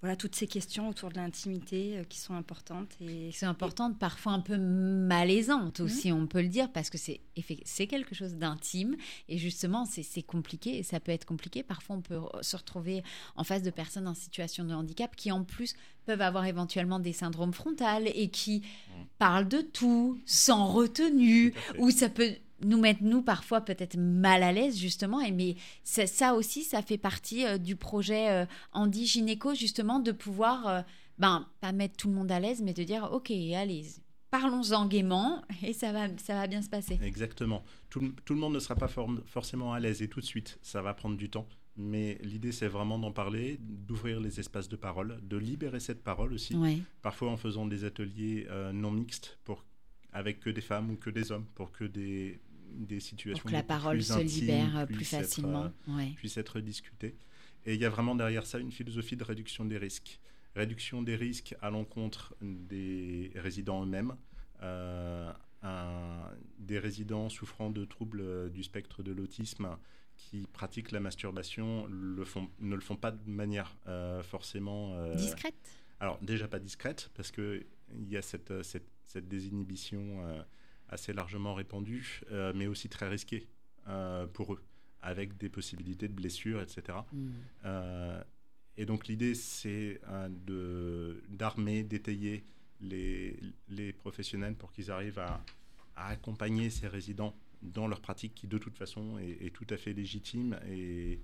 voilà, toutes ces questions autour de l'intimité euh, qui sont importantes. Et,
qui sont importantes, parfois un peu malaisantes aussi, on peut le dire, parce que c'est c'est quelque chose d'intime et justement c'est c'est compliqué et ça peut être compliqué. Parfois on peut se retrouver en face de personnes en situation de handicap qui en plus peuvent avoir éventuellement des syndromes frontales et qui parlent de tout sans retenue ou ça peut nous mettre nous parfois peut-être mal à l'aise justement et mais ça, ça aussi ça fait partie euh, du projet euh, Andy Gynéco justement de pouvoir euh, ben pas mettre tout le monde à l'aise mais de dire ok allez parlons-en gaiement et ça va ça va bien se passer
Exactement. Tout, le- tout le monde ne sera pas form- forcément à l'aise et tout de suite. Ça va prendre du temps. Mais l'idée, c'est vraiment d'en parler, d'ouvrir les espaces de parole, de libérer cette parole aussi.
ouais
Parfois en faisant des ateliers euh, non mixtes pour, avec que des femmes ou que des hommes, pour que des, des situations
pour que la parole
plus
se
intimes
libère euh, plus
être,
facilement
euh,
ouais
puissent être discutées. Et il y a vraiment derrière ça une philosophie de réduction des risques. Réduction des risques à l'encontre des résidents eux-mêmes, euh, un- des résidents souffrant de troubles du spectre de l'autisme qui pratiquent la masturbation le font, ne le font pas de manière euh, forcément... euh,
discrète?
alors déjà pas discrète parce que il y a cette, cette, cette désinhibition assez largement répandue, euh, mais aussi très risquée euh, pour eux, avec des possibilités de blessures, etc.
Mm.
Euh, et donc l'idée c'est euh, de d'armer, d'étayer les, les professionnels pour qu'ils arrivent à, à accompagner ces résidents dans leur pratique qui de toute façon est, est tout à fait légitime et,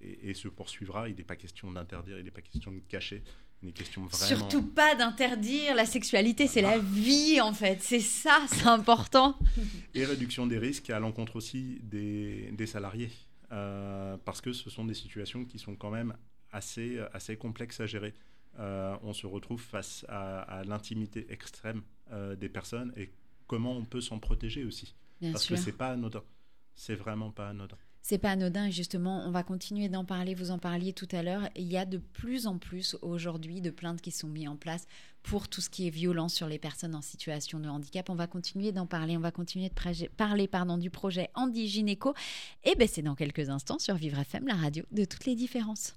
et, et se poursuivra. Il n'est pas question d'interdire, il n'est pas question de cacher, question vraiment...
Surtout pas d'interdire la sexualité, c'est la vie en fait. C'est ça, c'est important.
Et réduction des risques à l'encontre aussi des, des salariés. Euh, parce que ce sont des situations qui sont quand même assez, assez complexes à gérer. Euh, on se retrouve face à, à l'intimité extrême euh, des personnes et comment on peut s'en protéger aussi.
Bien
parce
sûr.
que c'est pas anodin. C'est vraiment pas anodin.
C'est pas anodin et justement, on va continuer d'en parler. Vous en parliez tout à l'heure. Il y a de plus en plus aujourd'hui de plaintes qui sont mises en place pour tout ce qui est violence sur les personnes en situation de handicap. On va continuer d'en parler. On va continuer de parler pardon, du projet Andy Gynéco. Et ben c'est dans quelques instants sur Vivre FM, la radio de toutes les différences.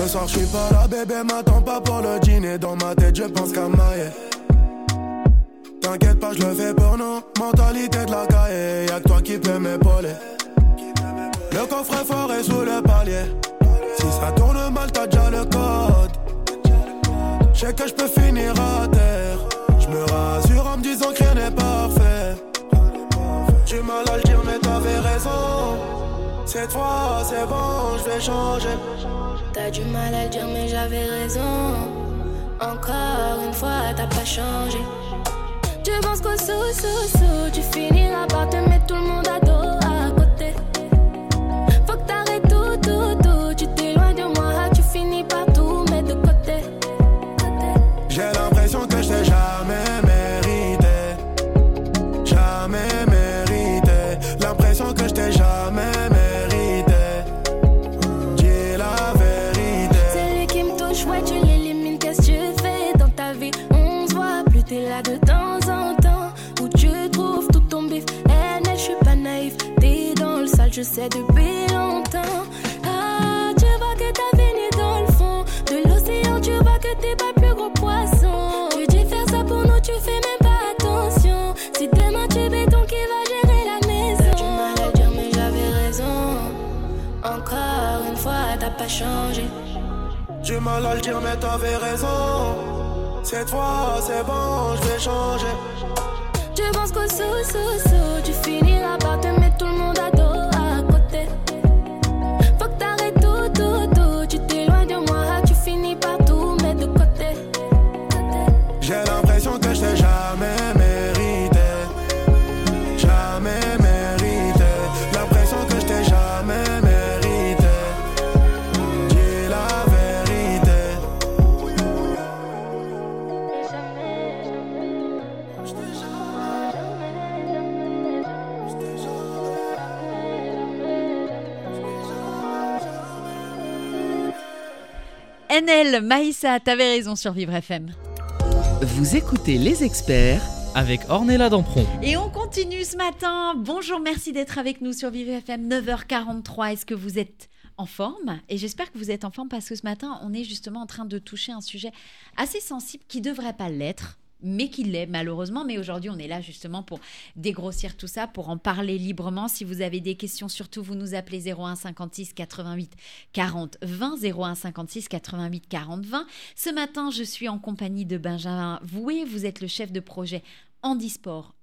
Ce soir je suis pas là, bébé m'attends pas pour le dîner. Dans ma tête je pense qu'à mailler T'inquiète pas je le fais pour nous. Mentalité de la caille Y'a que toi qui peux m'épauler. Le coffre fort est sous le palier. Si ça tourne mal t'as déjà le code. Je sais que je peux finir à terre. Je me rassure en me disant que rien n'est parfait. J'ai mal Cette fois c'est bon je vais changer
T'as du mal à dire, mais j'avais raison. Encore une fois, t'as pas changé. Je pense qu'au sous, sous, sous, tu finiras par te mettre tout le monde à dos sais depuis longtemps. Ah, tu vois que t'as fini dans le fond de l'océan, tu vois que t'es pas le plus gros poisson. Tu dis faire ça pour nous, tu fais même pas attention. Si demain tu béton qui va gérer la maison? Du mal à dire, mais j'avais raison. Encore une fois, t'as pas changé.
J'ai mal à le dire, mais t'avais raison. Cette fois, c'est bon, je vais changer.
Je pense qu'au sous, sous, sous, tu finiras
Maïssa, t'avais raison sur Vivre FM.
Vous écoutez les experts
avec Ornella Dampron.
Et on continue ce matin. Bonjour, merci d'être avec nous sur Vivre FM 9h43. Est-ce que vous êtes en forme? Et j'espère que vous êtes en forme parce que ce matin, on est justement en train de toucher un sujet assez sensible qui devrait pas l'être. Mais qui l'est malheureusement. Mais aujourd'hui, on est là justement pour dégrossir tout ça, pour en parler librement. Si vous avez des questions, surtout vous nous appelez 01 56 88 40 20 01 56 88 40 20. Ce matin, je suis en compagnie de Benjamin Voué. Vous êtes le chef de projet Handisport.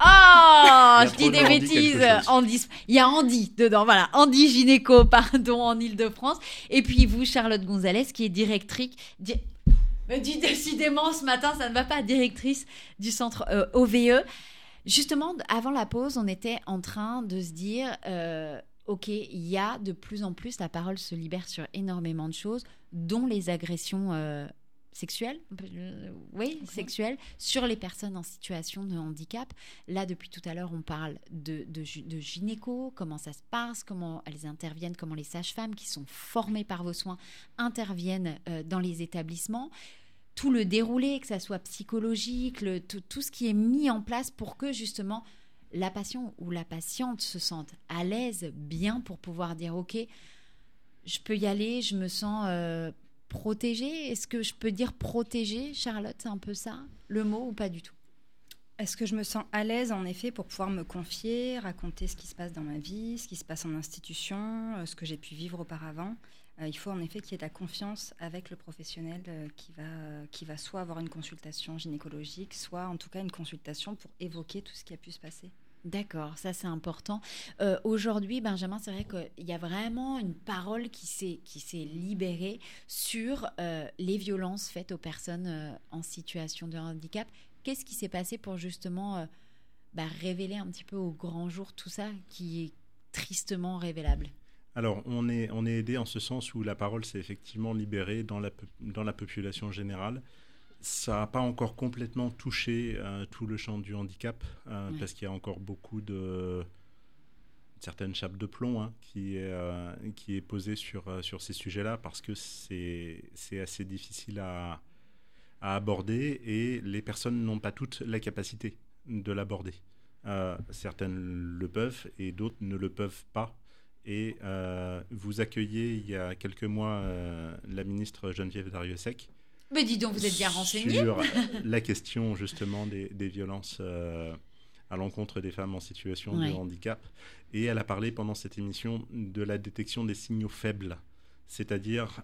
Ah,
a
je dis des bêtises. Andy, il y a Andy dedans, voilà. Andy Gynéco, pardon, en Ile-de-France. Et puis vous, Charlotte Gonzalez, qui est directrice. di- Me dit décidément ce matin, ça ne va pas, directrice du centre euh, OVE. Justement, avant la pause, on était en train de se dire. euh, Ok, il y a de plus en plus, la parole se libère sur énormément de choses, dont les agressions euh, sexuelles, oui, sexuelles, sur les personnes en situation de handicap. Là, depuis tout à l'heure, on parle de, de, gy- de gynéco, comment ça se passe, comment elles interviennent, comment les sages-femmes qui sont formées par vos soins interviennent euh, dans les établissements. Tout le déroulé, que ça soit psychologique, tout, tout ce qui est mis en place pour que justement la patient ou la patiente se sente à l'aise, bien pour pouvoir dire ok, je peux y aller, je me sens euh, protégée. Est-ce que je peux dire protégée, Charlotte? C'est un peu ça, le mot ou pas du tout?
Est-ce que je me sens à l'aise en effet pour pouvoir me confier, raconter ce qui se passe dans ma vie, ce qui se passe en institution, euh, ce que j'ai pu vivre auparavant? Il faut en effet qu'il y ait de la confiance avec le professionnel euh, qui, va, qui va soit avoir une consultation gynécologique, soit en tout cas une consultation pour évoquer tout ce qui a pu se passer.
D'accord, ça c'est important. Euh, Aujourd'hui, Benjamin, c'est vrai qu'il y a vraiment une parole qui s'est libérée sur euh, les violences faites aux personnes euh, en situation de handicap. Qu'est-ce qui s'est passé pour justement euh, bah, révéler un petit peu au grand jour tout ça qui est tristement révélable?
Alors, on est, on est aidé en ce sens où la parole s'est effectivement libérée dans la, dans la population générale. Ça n'a pas encore complètement touché euh, tout le champ du handicap, euh,
Ouais.
parce qu'il y a encore beaucoup de une certaine chape de plomb hein, qui, est, euh, qui est posée sur, sur ces sujets-là, parce que c'est c'est assez difficile à, à aborder et les personnes n'ont pas toutes la capacité de l'aborder. Euh, certaines le peuvent et d'autres ne le peuvent pas. Et euh, vous accueillez il y a quelques mois euh, la ministre Geneviève Darrieussecq
Mais dis donc, vous êtes bien renseigné.
sur la question justement des, des violences euh, à l'encontre des femmes en situation
Ouais.
de handicap. Et elle a parlé pendant cette émission de la détection des signaux faibles, c'est-à-dire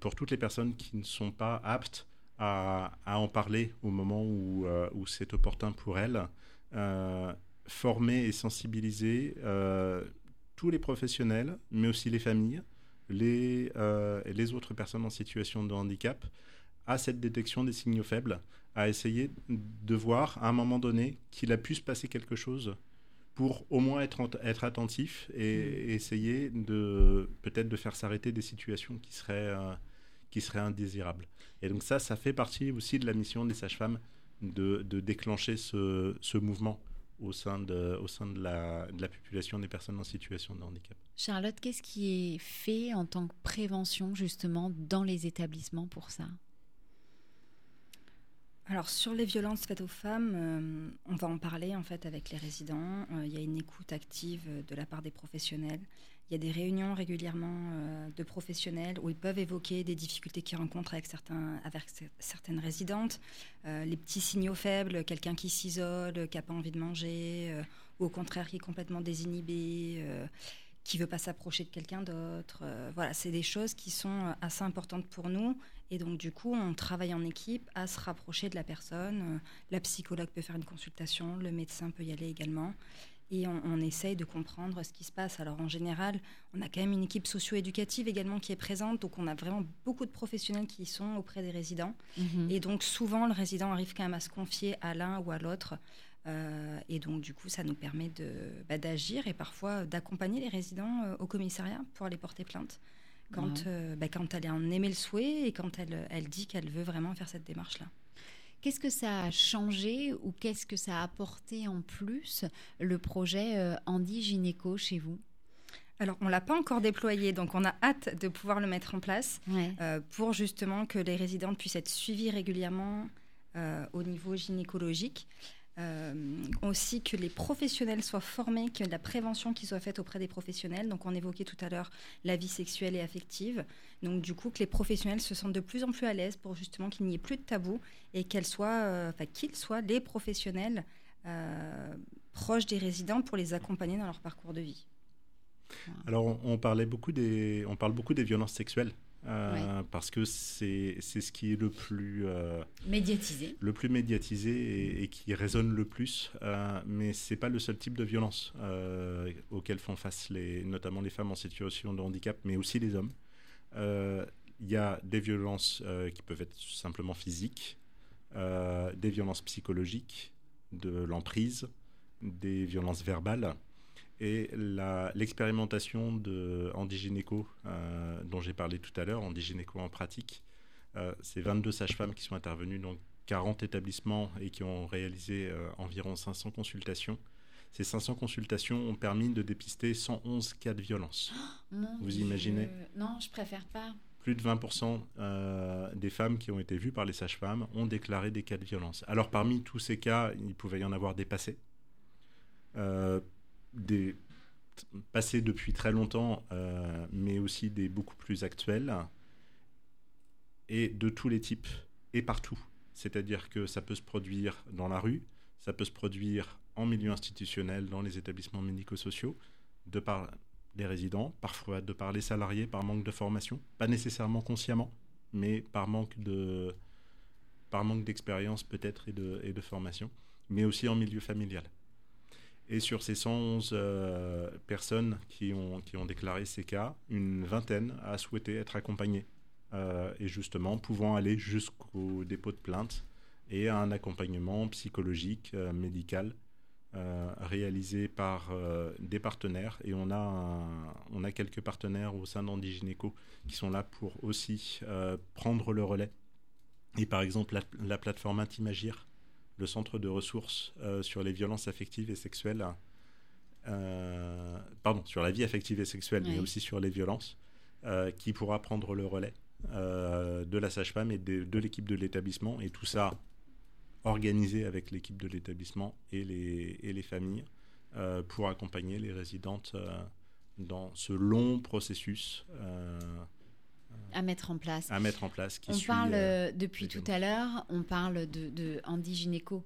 pour toutes les personnes qui ne sont pas aptes à, à en parler au moment où, où c'est opportun pour elles, former et sensibiliser euh, tous les professionnels, mais aussi les familles, les, euh, et les autres personnes en situation de handicap à cette détection des signaux faibles, à essayer de voir à un moment donné qu'il a pu se passer quelque chose pour au moins être, être attentif et essayer de peut-être de faire s'arrêter des situations qui seraient, euh, qui seraient indésirables. Et donc ça, ça fait partie aussi de la mission des sages-femmes de, de déclencher ce, ce mouvement au sein, de, au sein de, la, de la population des personnes en situation de handicap.
Charlotte, qu'est-ce qui est fait en tant que prévention justement dans les établissements pour ça?
Alors sur les violences faites aux femmes, euh, on va en parler en fait avec les résidents. Euh, il y a une écoute active euh, de la part des professionnels. Il y a des réunions régulièrement euh, de professionnels où ils peuvent évoquer des difficultés qu'ils rencontrent avec, certaines résidentes, Euh, les petits signaux faibles, quelqu'un qui s'isole, qui n'a pas envie de manger, euh, ou au contraire qui est complètement désinhibé, qui veut pas s'approcher de quelqu'un d'autre. Voilà, c'est des choses qui sont assez importantes pour nous. Et donc, du coup, on travaille en équipe à se rapprocher de la personne. La psychologue peut faire une consultation, le médecin peut y aller également. Et on, on essaye de comprendre ce qui se passe. Alors, en général, on a quand même une équipe socio-éducative également qui est présente. Donc, on a vraiment beaucoup de professionnels qui sont auprès des résidents.
Mhm.
Et donc, souvent, le résident arrive quand même à se confier à l'un ou à l'autre. Euh, et donc, du coup, ça nous permet de, bah, d'agir et parfois d'accompagner les résidents euh, au commissariat pour aller porter plainte. Quand,
Ouais.
euh, bah, quand elle en émet le souhait et quand elle, elle dit qu'elle veut vraiment faire cette démarche-là.
Qu'est-ce que ça a changé ou qu'est-ce que ça a apporté en plus le projet euh, Andy Gynéco chez vous?
Alors, on ne l'a pas encore déployé, donc on a hâte de pouvoir le mettre en place
Ouais.
euh, pour justement que les résidentes puissent être suivies régulièrement euh, au niveau gynécologique. Euh, aussi que les professionnels soient formés, que la prévention qui soit faite auprès des professionnels. Donc on évoquait tout à l'heure la vie sexuelle et affective. Donc du coup que les professionnels se sentent de plus en plus à l'aise pour justement qu'il n'y ait plus de tabou et qu'elles soient, euh, enfin qu'ils soient les professionnels euh, proches des résidents pour les accompagner dans leur parcours de vie.
Alors, on, on parlait beaucoup des, on parle beaucoup des violences sexuelles euh, parce que c'est ce qui est le plus, euh,
Médiatisé.
le plus médiatisé et, et qui résonne le plus. euh, mais c'est pas le seul type de violence euh, auquel font face les, notamment les femmes en situation de handicap, mais aussi les hommes. Il y a des violences qui peuvent être simplement physiques, des violences psychologiques, de l'emprise, des violences verbales. Et l'expérimentation de Andy Gynéco, euh, dont j'ai parlé tout à l'heure, Andy Gynéco en pratique, euh, c'est 22 sages-femmes qui sont intervenues dans 40 établissements et qui ont réalisé euh, environ 500 consultations. Ces 500 consultations ont permis de dépister 111 cas de violence.
Mon
Vous
Dieu.
imaginez
Non, je préfère pas.
Plus de 20% euh, des femmes qui ont été vues par les sages-femmes ont déclaré des cas de violence. Alors parmi tous ces cas, il pouvait y en avoir des passés. Euh, des passés depuis très longtemps, euh, mais aussi des beaucoup plus actuels, et de tous les types, et partout. C'est-à-dire que ça peut se produire dans la rue, ça peut se produire en milieu institutionnel, dans les établissements médico-sociaux, de par les résidents, parfois de par les salariés, par manque de formation, pas nécessairement consciemment, mais par manque de par manque d'expérience peut-être et de, et de formation, mais aussi en milieu familial. Et sur ces 111 euh, personnes qui ont, déclaré ces cas, une vingtaine a souhaité être accompagnée, euh, et justement pouvant aller jusqu'au dépôt de plainte et à un accompagnement psychologique, euh, médical, réalisé par des partenaires. Et on a, quelques partenaires au sein d'Andigynéco qui sont là pour aussi prendre le relais. Et par exemple, la plateforme Intimagir, le centre de ressources euh, sur les violences affectives et sexuelles, euh, pardon, sur la vie affective et sexuelle, mais aussi sur les violences, euh, qui pourra prendre le relais de la sage-femme et de, de l'équipe de l'établissement. Et tout ça organisé avec l'équipe de l'établissement et les, et les familles pour accompagner les résidentes dans ce long processus
À mettre en place.
à mettre en place. Qui
on
suit,
parle,
euh,
euh, depuis tout à l'heure, on parle de, de Andy Gynéco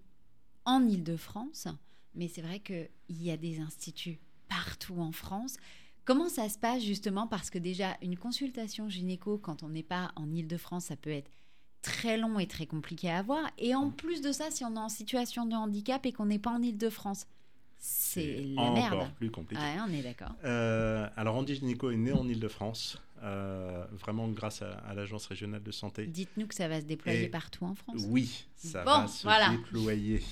en Ile-de-France, mais c'est vrai qu'il y a des instituts partout en France. Comment ça se passe justement Parce que déjà, une consultation gynéco, quand on n'est pas en Ile-de-France, ça peut être très long et très compliqué à avoir. Et en plus de ça, si on est en situation de handicap et qu'on n'est pas en Ile-de-France, c'est la
encore
merde.
plus compliqué.
On est d'accord.
Euh, alors Andy Gynéco est né en Ile-de-France, euh, vraiment grâce à, à l'Agence régionale de santé.
Dites-nous que ça va se déployer
Et-
partout en France.
Oui, ça
Bon,
va se
voilà.
déployer.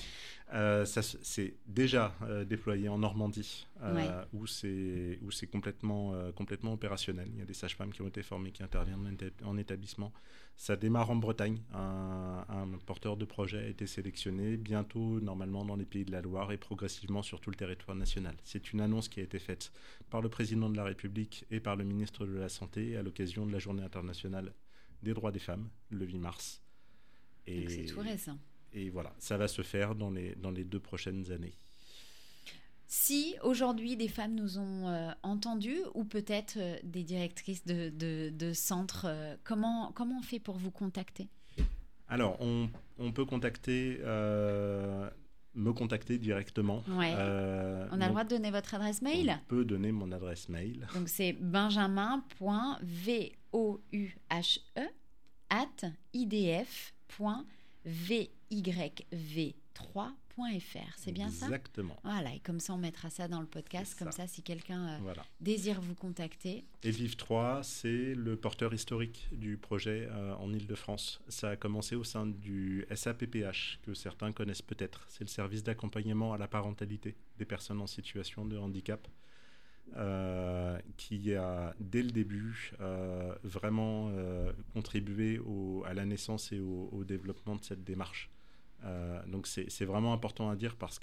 Euh, c'est déjà euh, déployé en Normandie,
Ouais.
où c'est où c'est complètement complètement opérationnel. Il y a des sages-femmes qui ont été formées, qui interviennent en établissement. Ça démarre en Bretagne. Un, un porteur de projet a été sélectionné bientôt, normalement dans les Pays de la Loire et progressivement sur tout le territoire national. C'est une annonce qui a été faite par le président de la République et par le ministre de la Santé à l'occasion de la Journée internationale des droits des femmes, le 8 mars. Et
Donc c'est tout récent.
et voilà, ça va se faire dans les, dans les deux prochaines années.
Si aujourd'hui des femmes nous ont euh, entendus ou peut-être euh, des directrices de, de, de centres, euh, comment, comment on fait pour vous contacter?
Alors, on, on peut contacter, euh, me contacter directement.
Ouais. On a le droit de donner votre adresse mail?
On peut donner mon adresse mail.
Donc c'est benjamin.vouhe at idf.vyv3.fr. C'est bien ça?
Exactement.
Voilà, et comme ça on mettra ça dans le podcast, comme
ça.
ça si quelqu'un euh,
Voilà.
désire vous contacter.
Et Vive 3, c'est le porteur historique du projet euh, en Ile-de-France. Ça a commencé au sein du SAPPH, que certains connaissent peut-être. C'est le service d'accompagnement à la parentalité des personnes en situation de handicap, euh, qui a, dès le début, euh, vraiment euh, contribué au- à la naissance et au, au développement de cette démarche. Euh, donc c'est vraiment important à dire parce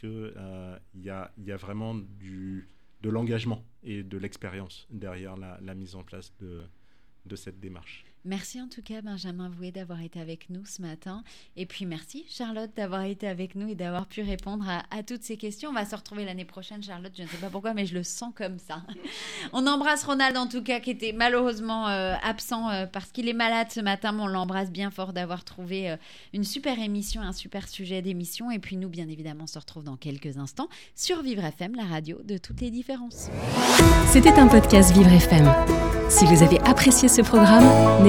y, a, il y a vraiment du, de l'engagement et de l'expérience derrière la, mise en place de cette démarche.
Merci en tout cas Benjamin Vouet d'avoir été avec nous ce matin. Et puis merci Charlotte d'avoir été avec nous et d'avoir pu répondre à, à toutes ces questions. On va se retrouver l'année prochaine Charlotte, je ne sais pas pourquoi mais je le sens comme ça. On embrasse Ronald en tout cas qui était malheureusement euh, absent euh, parce qu'il est malade ce matin. Mais on l'embrasse bien fort d'avoir trouvé euh, une super émission, un super sujet d'émission. Et puis nous bien évidemment on se retrouve dans quelques instants sur Vivre FM, la radio de toutes les différences.
C'était un podcast Vivre FM. Si vous avez apprécié ce programme,